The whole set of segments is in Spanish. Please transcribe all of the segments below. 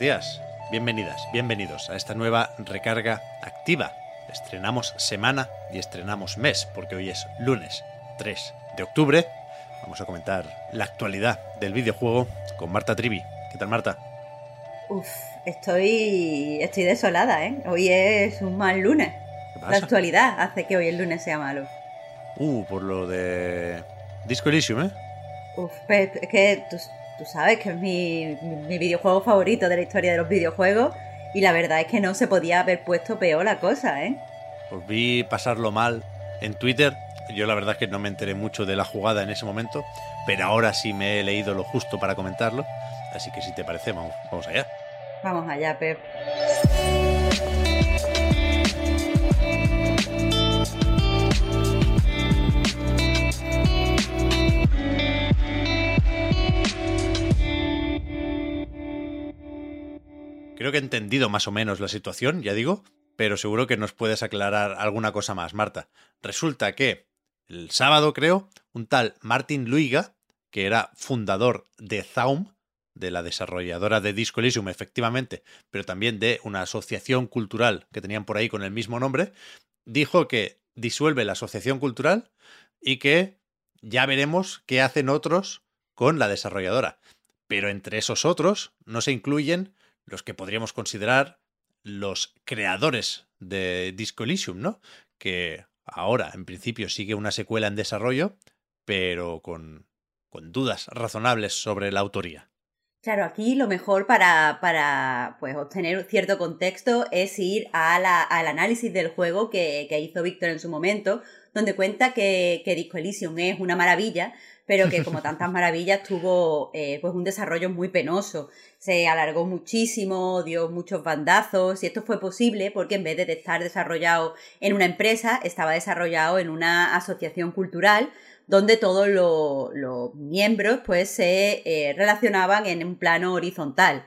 Días, bienvenidas, bienvenidos a esta nueva recarga activa. Estrenamos semana y estrenamos mes, porque hoy es lunes 3 de octubre. Vamos a comentar la actualidad del videojuego con Marta Trivi. ¿Qué tal, Marta? Uf, estoy, estoy desolada, ¿eh? Hoy es un mal lunes. ¿Qué La actualidad hace que hoy el lunes sea malo. Uh, por lo de Disco Elysium, ¿eh? Uf, es que tú, tú sabes que es mi, mi- mi videojuego favorito de la historia de los videojuegos y la verdad es que no se podía haber puesto peor la cosa, ¿eh? Os vi pasarlo mal en Twitter. Yo la verdad es que no me enteré mucho de la jugada en ese momento, pero ahora sí me he leído lo justo para comentarlo. Así que si te parece, vamos, vamos allá. Vamos allá, Pep. Creo que he entendido más o menos la situación, ya digo, pero seguro que nos puedes aclarar alguna cosa más, Marta. Resulta que el sábado, creo, un tal Martin Luiga, que era fundador de Zaum, de la desarrolladora de Disco Elysium, efectivamente, pero también de una asociación cultural que tenían por ahí con el mismo nombre, dijo que disuelve la asociación cultural y que ya veremos qué hacen otros con la desarrolladora. Pero entre esos otros no se incluyen los que podríamos considerar los creadores de Disco Elysium, ¿no? Que ahora, en principio, sigue una secuela en desarrollo, pero con, con dudas razonables sobre la autoría. Claro, aquí lo mejor para, para pues, obtener cierto contexto es ir al análisis del juego que, que hizo Víctor en su momento, donde cuenta que, que Disco Elysium es una maravilla, pero que como tantas maravillas tuvo eh, pues un desarrollo muy penoso. Se alargó muchísimo, dio muchos bandazos y esto fue posible porque en vez de estar desarrollado en una empresa, estaba desarrollado en una asociación cultural donde todos lo- los miembros pues se eh, relacionaban en un plano horizontal.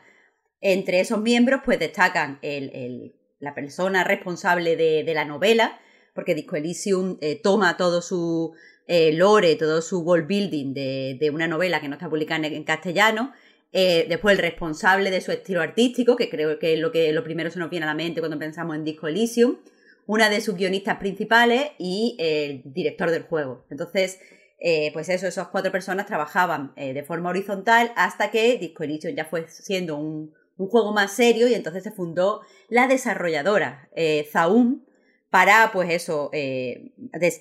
Entre esos miembros pues destacan el- el- la persona responsable de, de la novela, porque Disco Elysium eh, toma todo su eh, lore, todo su world building de, una novela que no está publicada en, castellano. Eh, después el responsable de su estilo artístico, que creo que es lo que lo primero se nos viene a la mente cuando pensamos en Disco Elysium una de sus guionistas principales y el director del juego. Entonces, eh, pues eso, esas cuatro personas trabajaban de forma horizontal hasta que Disco Elysium ya fue siendo un, un juego más serio y entonces se fundó la desarrolladora Zaum para, pues eso, eh,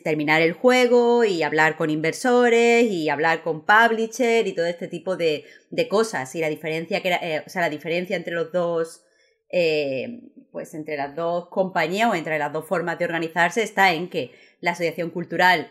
terminar el juego y hablar con inversores y hablar con publisher y todo este tipo de, de cosas. Y la diferencia que era, eh, o sea, la diferencia entre los dos eh, pues entre las dos compañías o entre las dos formas de organizarse está en que la asociación cultural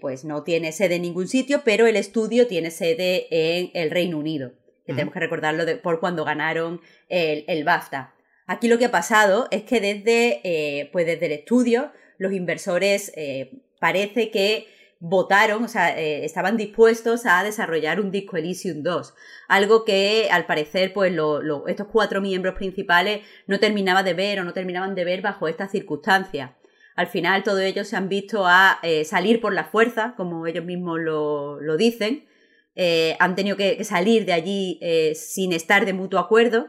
pues no tiene sede en ningún sitio, pero el estudio tiene sede en el Reino Unido, que tenemos que recordarlo de- por cuando ganaron el, el BAFTA. Aquí lo que ha pasado es que desde, eh, pues desde el estudio los inversores eh, parece que votaron, o sea, eh, estaban dispuestos a desarrollar un disco Elysium 2, algo que al parecer pues estos cuatro miembros principales no terminaban de ver o no terminaban de ver bajo estas circunstancias. Al final todos ellos se han visto a salir por la fuerza, como ellos mismos lo, dicen, han tenido que, salir de allí sin estar de mutuo acuerdo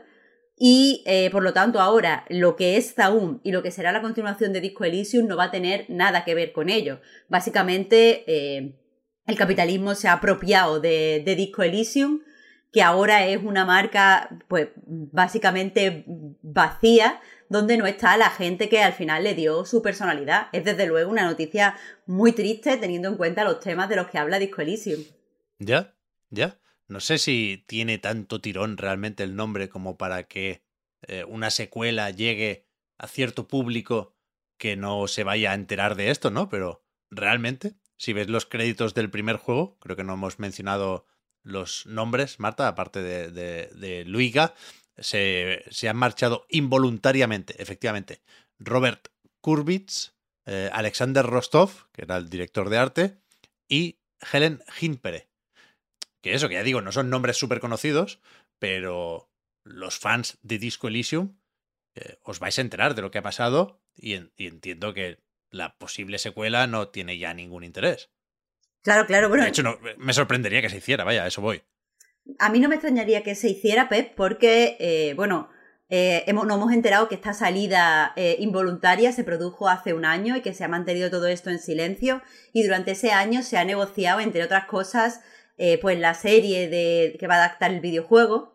y eh, por lo tanto ahora lo que es Zaum y lo que será la continuación de Disco Elysium no va a tener nada que ver con ello. Básicamente eh, el capitalismo se ha apropiado de, de Disco Elysium, que ahora es una marca pues básicamente vacía, donde no está la gente que al final le dio su personalidad. Es desde luego una noticia muy triste teniendo en cuenta los temas de los que habla Disco Elysium. ¿Ya? ¿Ya? No sé si tiene tanto tirón realmente el nombre como para que eh, una secuela llegue a cierto público que no se vaya a enterar de esto, ¿no? Pero realmente si ves los créditos del primer juego, creo que no hemos mencionado los nombres, Marta, aparte de, de, Luiga, se, han marchado involuntariamente, efectivamente. Robert Kurbitz, eh, Alexander Rostov, que era el director de arte, y Helen Hinpere. Que eso, que ya digo, no son nombres súper conocidos, pero los fans de Disco Elysium eh, os vais a enterar de lo que ha pasado y, entiendo que la posible secuela no tiene ya ningún interés. Claro, claro, bueno. De hecho, no, me sorprendería que se hiciera, vaya, a eso voy. A mí no me extrañaría que se hiciera, Pep, porque, eh, bueno, eh, hemos, nos hemos enterado que esta salida involuntaria se produjo hace un año y que se ha mantenido todo esto en silencio y durante ese año se ha negociado, entre otras cosas, pues la serie de, que va a adaptar el videojuego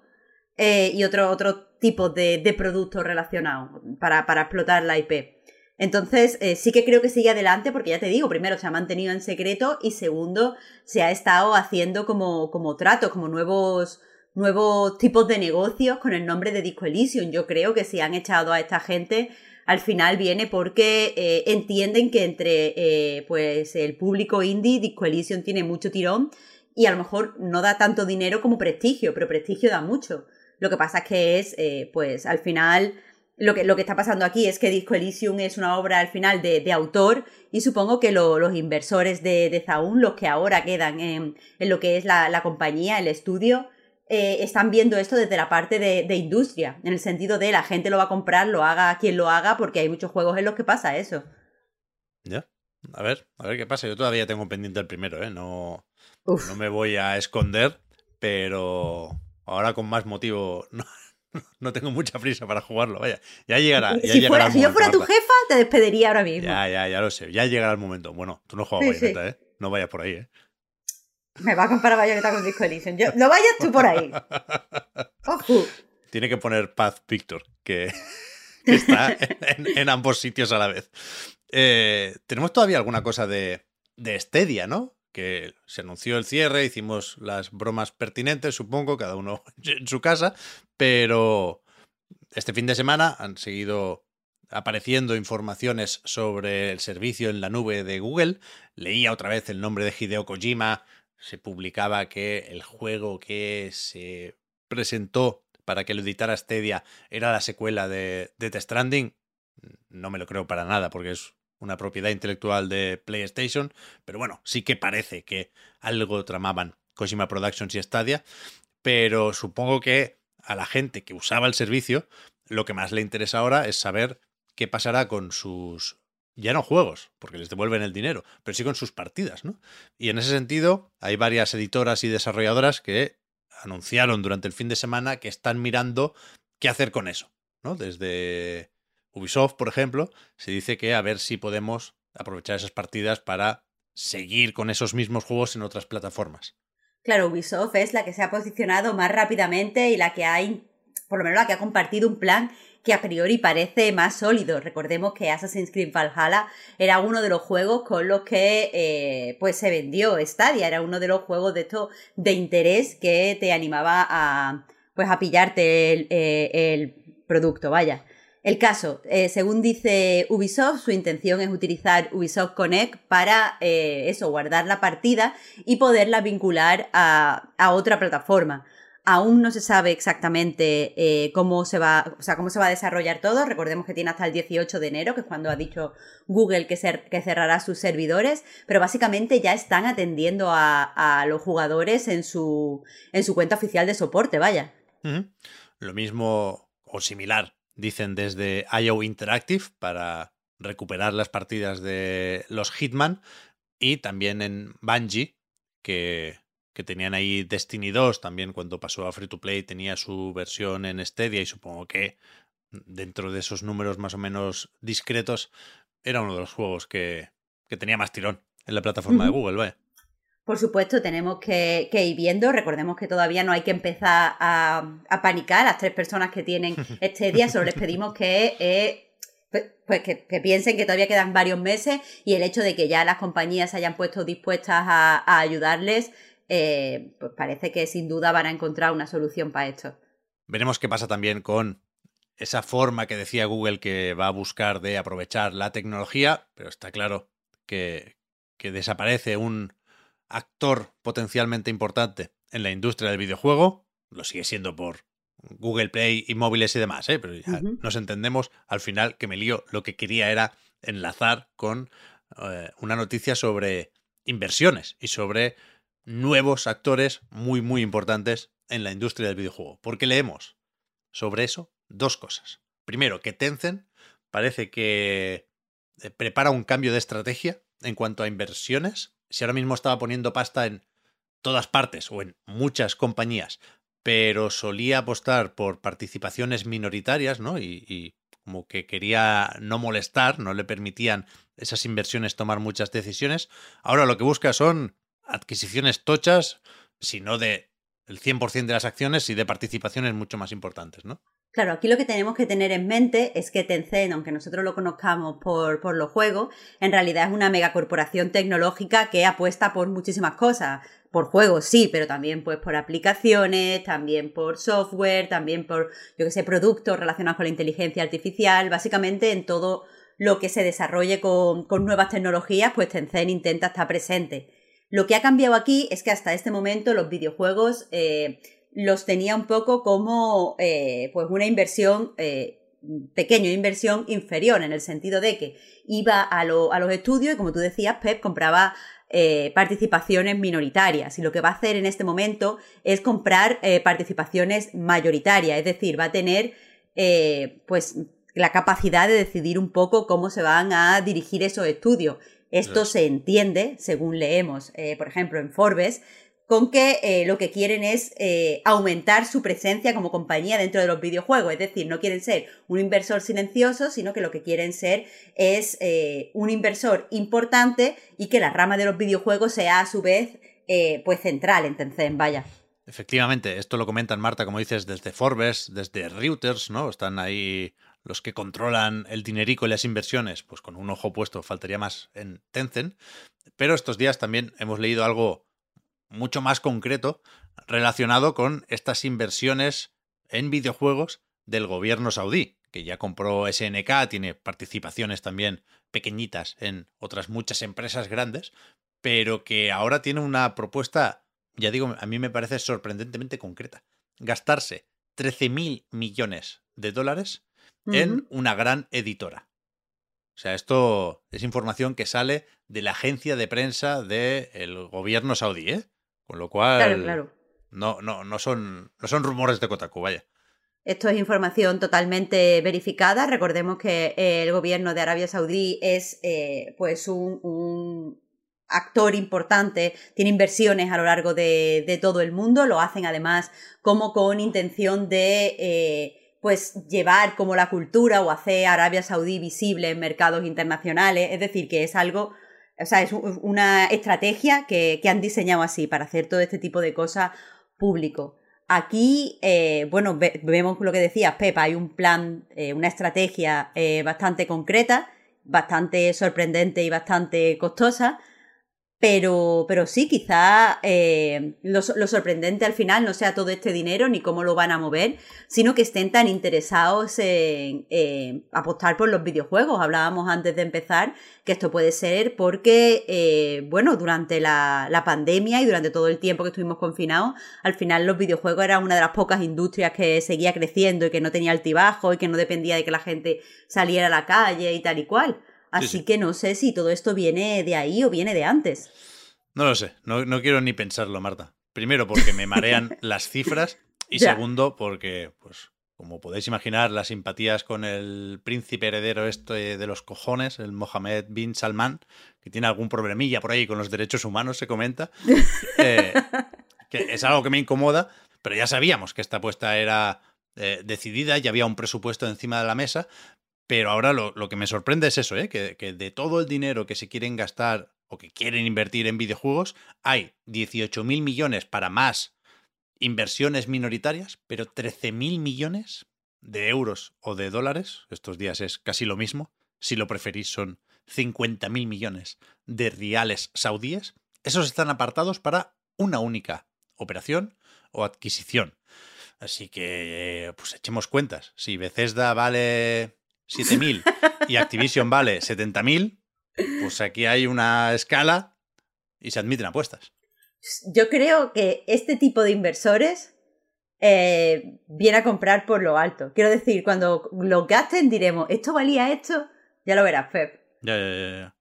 y otro, otro tipos de, de productos relacionados para, para, explotar la IP. Entonces, eh, sí que creo que sigue adelante porque ya te digo, primero se ha mantenido en secreto y segundo, se ha estado haciendo como, como tratos, como nuevos, nuevos tipos de negocios con el nombre de Disco. Yo creo que si han echado a esta gente, al final viene porque eh, entienden que entre eh, pues el público indie, Disco Elysium tiene mucho tirón y a lo mejor no da tanto dinero como prestigio, pero prestigio da mucho. Lo que pasa es que es, eh, pues al final, lo que, lo que está pasando aquí es que Disco Elysium es una obra al final de, autor y supongo que los inversores de, de Zaun, los que ahora quedan en, lo que es la, compañía, el estudio, eh, están viendo esto desde la parte de, industria, en el sentido de la gente lo va a comprar, lo haga quien lo haga, porque hay muchos juegos en los que pasa eso. Ya, a ver, a ver qué pasa. Yo todavía tengo pendiente el primero, ¿eh? No, no me voy a esconder, pero ahora con más motivo no, tengo mucha prisa para jugarlo, vaya. Ya llegará. Ya si, llegará si yo fuera tu jefa, te despediría ahora mismo. Ya, ya, ya lo sé. Ya llegará el momento. Bueno, tú no juegas bayoneta, ¿eh? No vayas por ahí, ¿eh? Me va a comparar bayoneta con Disco Elysium. no vayas tú por ahí. Ojo. Tiene que poner Path Victor, que, está en, ambos sitios a la vez. Eh, tenemos todavía alguna cosa de, de Stadia, ¿no? Que se anunció el cierre, hicimos las bromas pertinentes, supongo, cada uno en su casa, pero este fin de semana han seguido apareciendo informaciones sobre el servicio en la nube de Google. Leía otra vez el nombre de Hideo Kojima, se publicaba que el juego que se presentó para que lo editara Stadia era la secuela de Death Stranding. No me lo creo para nada, porque es una propiedad intelectual de PlayStation, pero bueno, sí que parece que algo tramaban Kojima Productions y Stadia, pero supongo que a la gente que usaba el servicio, lo que más le interesa ahora es saber qué pasará con sus ya no juegos, porque les devuelven el dinero, pero sí con sus partidas, ¿no? Y en ese sentido, hay varias editoras y desarrolladoras que anunciaron durante el fin de semana que están mirando qué hacer con eso, ¿no? Desde Ubisoft, por ejemplo, se dice que a ver si podemos aprovechar esas partidas para seguir con esos mismos juegos en otras plataformas. Claro, Ubisoft es la que se ha posicionado más rápidamente y la que ha, por lo menos la que ha compartido un plan que a priori parece más sólido. Recordemos que Assassin's Creed Valhalla era uno de los juegos con los que eh, pues se vendió Stadia, era uno de los juegos de esto de interés que te animaba a pues a pillarte el, eh, el producto, vaya. El caso, eh, según dice Ubisoft, su intención es utilizar Ubisoft Connect para eh, eso, guardar la partida y poderla vincular a, otra plataforma. Aún no se sabe exactamente eh, cómo, se va, o sea, cómo se va a desarrollar todo. Recordemos que tiene hasta el 18 de enero, que es cuando ha dicho Google que, que cerrará sus servidores, pero básicamente ya están atendiendo a, los jugadores en su, en su cuenta oficial de soporte, vaya. Lo mismo o similar dicen desde IO Interactive para recuperar las partidas de los Hitman y también en Bungie que, que tenían ahí Destiny 2 también cuando pasó a Free to Play tenía su versión en Stadia y supongo que dentro de esos números más o menos discretos era uno de los juegos que, que tenía más tirón en la plataforma de Google, ¿vale? Por supuesto, tenemos que, ir viendo. Recordemos que todavía no hay que empezar a, panicar a las tres personas que tienen este día. Solo les pedimos que, eh, pues, pues que, piensen que todavía quedan varios meses y el hecho de que ya las compañías se hayan puesto dispuestas a, ayudarles, eh, pues parece que sin duda van a encontrar una solución para esto. Veremos qué pasa también con esa forma que decía Google que va a buscar de aprovechar la tecnología, pero está claro que, que desaparece un actor potencialmente importante en la industria del videojuego, lo sigue siendo por Google Play y móviles y demás, ¿eh? pero nos entendemos al final que me lío, lo que quería era enlazar con eh, una noticia sobre inversiones y sobre nuevos actores muy, muy importantes en la industria del videojuego. Porque leemos sobre eso dos cosas. Primero, que Tencent parece que eh, prepara un cambio de estrategia en cuanto a inversiones. Si ahora mismo estaba poniendo pasta en todas partes o en muchas compañías, pero solía apostar por participaciones minoritarias, ¿no? Y, como que quería no molestar, no le permitían esas inversiones tomar muchas decisiones. Ahora lo que busca son adquisiciones tochas, si no de el 100% de las acciones y de participaciones mucho más importantes, ¿no? Claro, aquí lo que tenemos que tener en mente es que Tencent, aunque nosotros lo conozcamos por, por los juegos, en realidad es una megacorporación tecnológica que apuesta por muchísimas cosas. Por juegos, sí, pero también pues por aplicaciones, también por software, también por, yo que sé, productos relacionados con la inteligencia artificial, básicamente en todo lo que se desarrolle con, con nuevas tecnologías, pues Tencent intenta estar presente. Lo que ha cambiado aquí es que hasta este momento los videojuegos eh, los tenía un poco como eh, pues una inversión, eh, pequeña inversión inferior, en el sentido de que iba a, a los estudios y como tú decías, Pep compraba eh, participaciones minoritarias. Y lo que va a hacer en este momento es comprar participaciones mayoritarias, es decir, va a tener pues la capacidad de decidir un poco cómo se van a dirigir esos estudios. Esto se entiende, según leemos, por ejemplo, en Forbes, con que eh, lo que quieren es eh, aumentar su presencia como compañía dentro de los videojuegos. Es decir, no quieren ser un inversor silencioso, sino que lo que quieren ser es eh, un inversor importante y que la rama de los videojuegos sea a su vez pues central en Tencent, vaya. Efectivamente, esto lo comentan Marta, como dices, desde Forbes, desde Reuters, ¿no? Están ahí los que controlan el dinerico y las inversiones, pues con un ojo puesto faltaría más en Tencent. Pero estos días también hemos leído algo mucho más concreto relacionado con estas inversiones en videojuegos del gobierno saudí, que ya compró SNK, tiene participaciones también pequeñitas en otras muchas empresas grandes, pero que ahora tiene una propuesta, ya digo, a mí me parece sorprendentemente concreta. Gastarse 13.000 millones de dólares en una gran editora. O sea, esto es información que sale de la agencia de prensa del gobierno saudí, ¿eh? Con lo cual. No, no, no, son, no son rumores de Kotaku, vaya. Esto es información totalmente verificada. Recordemos que el gobierno de Arabia Saudí es eh, pues un, actor importante, tiene inversiones a lo largo de, todo el mundo, lo hacen además como con intención de eh, pues llevar como la cultura o hacer Arabia Saudí visible en mercados internacionales, es decir, que es algo o sea, es una estrategia que, han diseñado así para hacer todo este tipo de cosas público. Aquí, eh, bueno, vemos lo que decías, Pepa, hay un plan, eh, una estrategia eh, bastante concreta, bastante sorprendente y bastante costosa, pero, pero sí, quizá eh, lo, sorprendente al final no sea todo este dinero ni cómo lo van a mover, sino que estén tan interesados en apostar por los videojuegos. Hablábamos antes de empezar que esto puede ser porque, eh, bueno, durante la, la, pandemia y durante todo el tiempo que estuvimos confinados, al final los videojuegos eran una de las pocas industrias que seguía creciendo y que no tenía altibajo y que no dependía de que la gente saliera a la calle y tal y cual. Así que no sé si todo esto viene de ahí o viene de antes. No lo sé, no, quiero ni pensarlo, Marta. Primero porque me marean las cifras y segundo porque, pues, como podéis imaginar, las simpatías con el príncipe heredero este de los cojones, el Mohammed bin Salman, que tiene algún problemilla por ahí con los derechos humanos, se comenta, eh, que es algo que me incomoda, pero ya sabíamos que esta apuesta era eh, decidida, y había un presupuesto encima de la mesa, pero ahora lo, que me sorprende es eso, ¿eh? que, de todo el dinero que se quieren gastar o que quieren invertir en videojuegos, hay 18.000 millones para más inversiones minoritarias, pero 13.000 millones de euros o de dólares, estos días es casi lo mismo, si lo preferís son 50.000 millones de reales saudíes, esos están apartados para una única operación o adquisición. Así que, pues echemos cuentas. Si Bethesda vale 7.000 y Activision vale 70.000, Pues aquí hay una escala y se admiten apuestas. Yo creo que este tipo de inversores eh, viene a comprar por lo alto. Quiero decir, cuando lo gasten diremos, ¿esto valía esto? Ya lo verás, Pep. Ya, ya, ya. ya.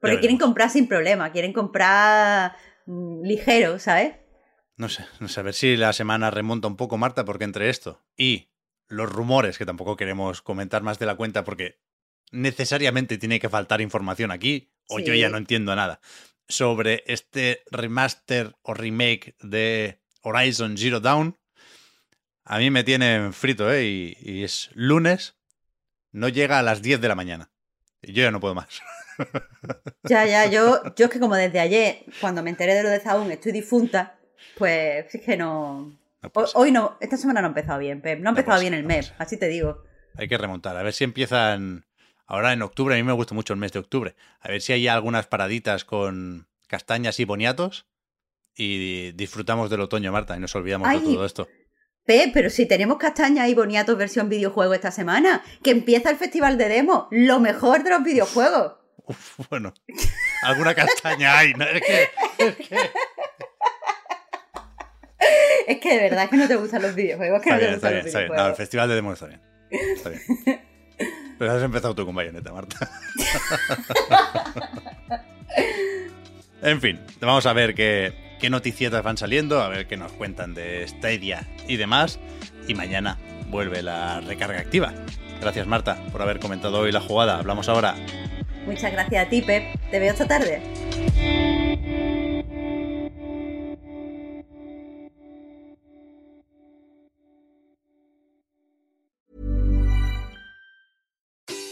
Porque Ya quieren comprar sin problema, quieren comprar mm, ligero, ¿sabes? No sé, no sé, a ver si la semana remonta un poco, Marta, porque entre esto y los rumores, que tampoco queremos comentar más de la cuenta porque necesariamente tiene que faltar información aquí, o yo ya no entiendo nada, sobre este remaster o remake de Horizon Zero Dawn, a mí me tienen frito, ¿eh? Y, y es lunes, no llega a las 10 de la mañana. Y yo ya no puedo más. Ya, ya, yo, yo es que como desde ayer, cuando me enteré de lo de Zaun, estoy difunta, pues es que no... No Hoy, no, esta semana no ha empezado bien, Pep. No ha empezado bien ser, el mes, así te digo. Hay que remontar. A ver si empiezan ahora en octubre. A mí me gusta mucho el mes de octubre. A ver si hay algunas paraditas con castañas y boniatos y disfrutamos del otoño, Marta, y nos olvidamos Ay. de todo esto. Pep, pero si tenemos castañas y boniatos versión videojuego esta semana, que empieza el festival de demo, lo mejor de los videojuegos. Uf, bueno, alguna castaña hay. ¿no? Es que, es que- Es que de verdad que no te gustan los videojuegos, que Está no te bien, está gustan bien, está bien. No, el festival de demo está bien. Está bien. Pero has empezado tú con bayoneta, Marta. en fin, vamos a ver qué, qué noticietas van saliendo, a ver qué nos cuentan de Stadia y demás. Y mañana vuelve la recarga activa. Gracias, Marta, por haber comentado hoy la jugada. Hablamos ahora. Muchas gracias a ti, Pep. Te veo esta tarde.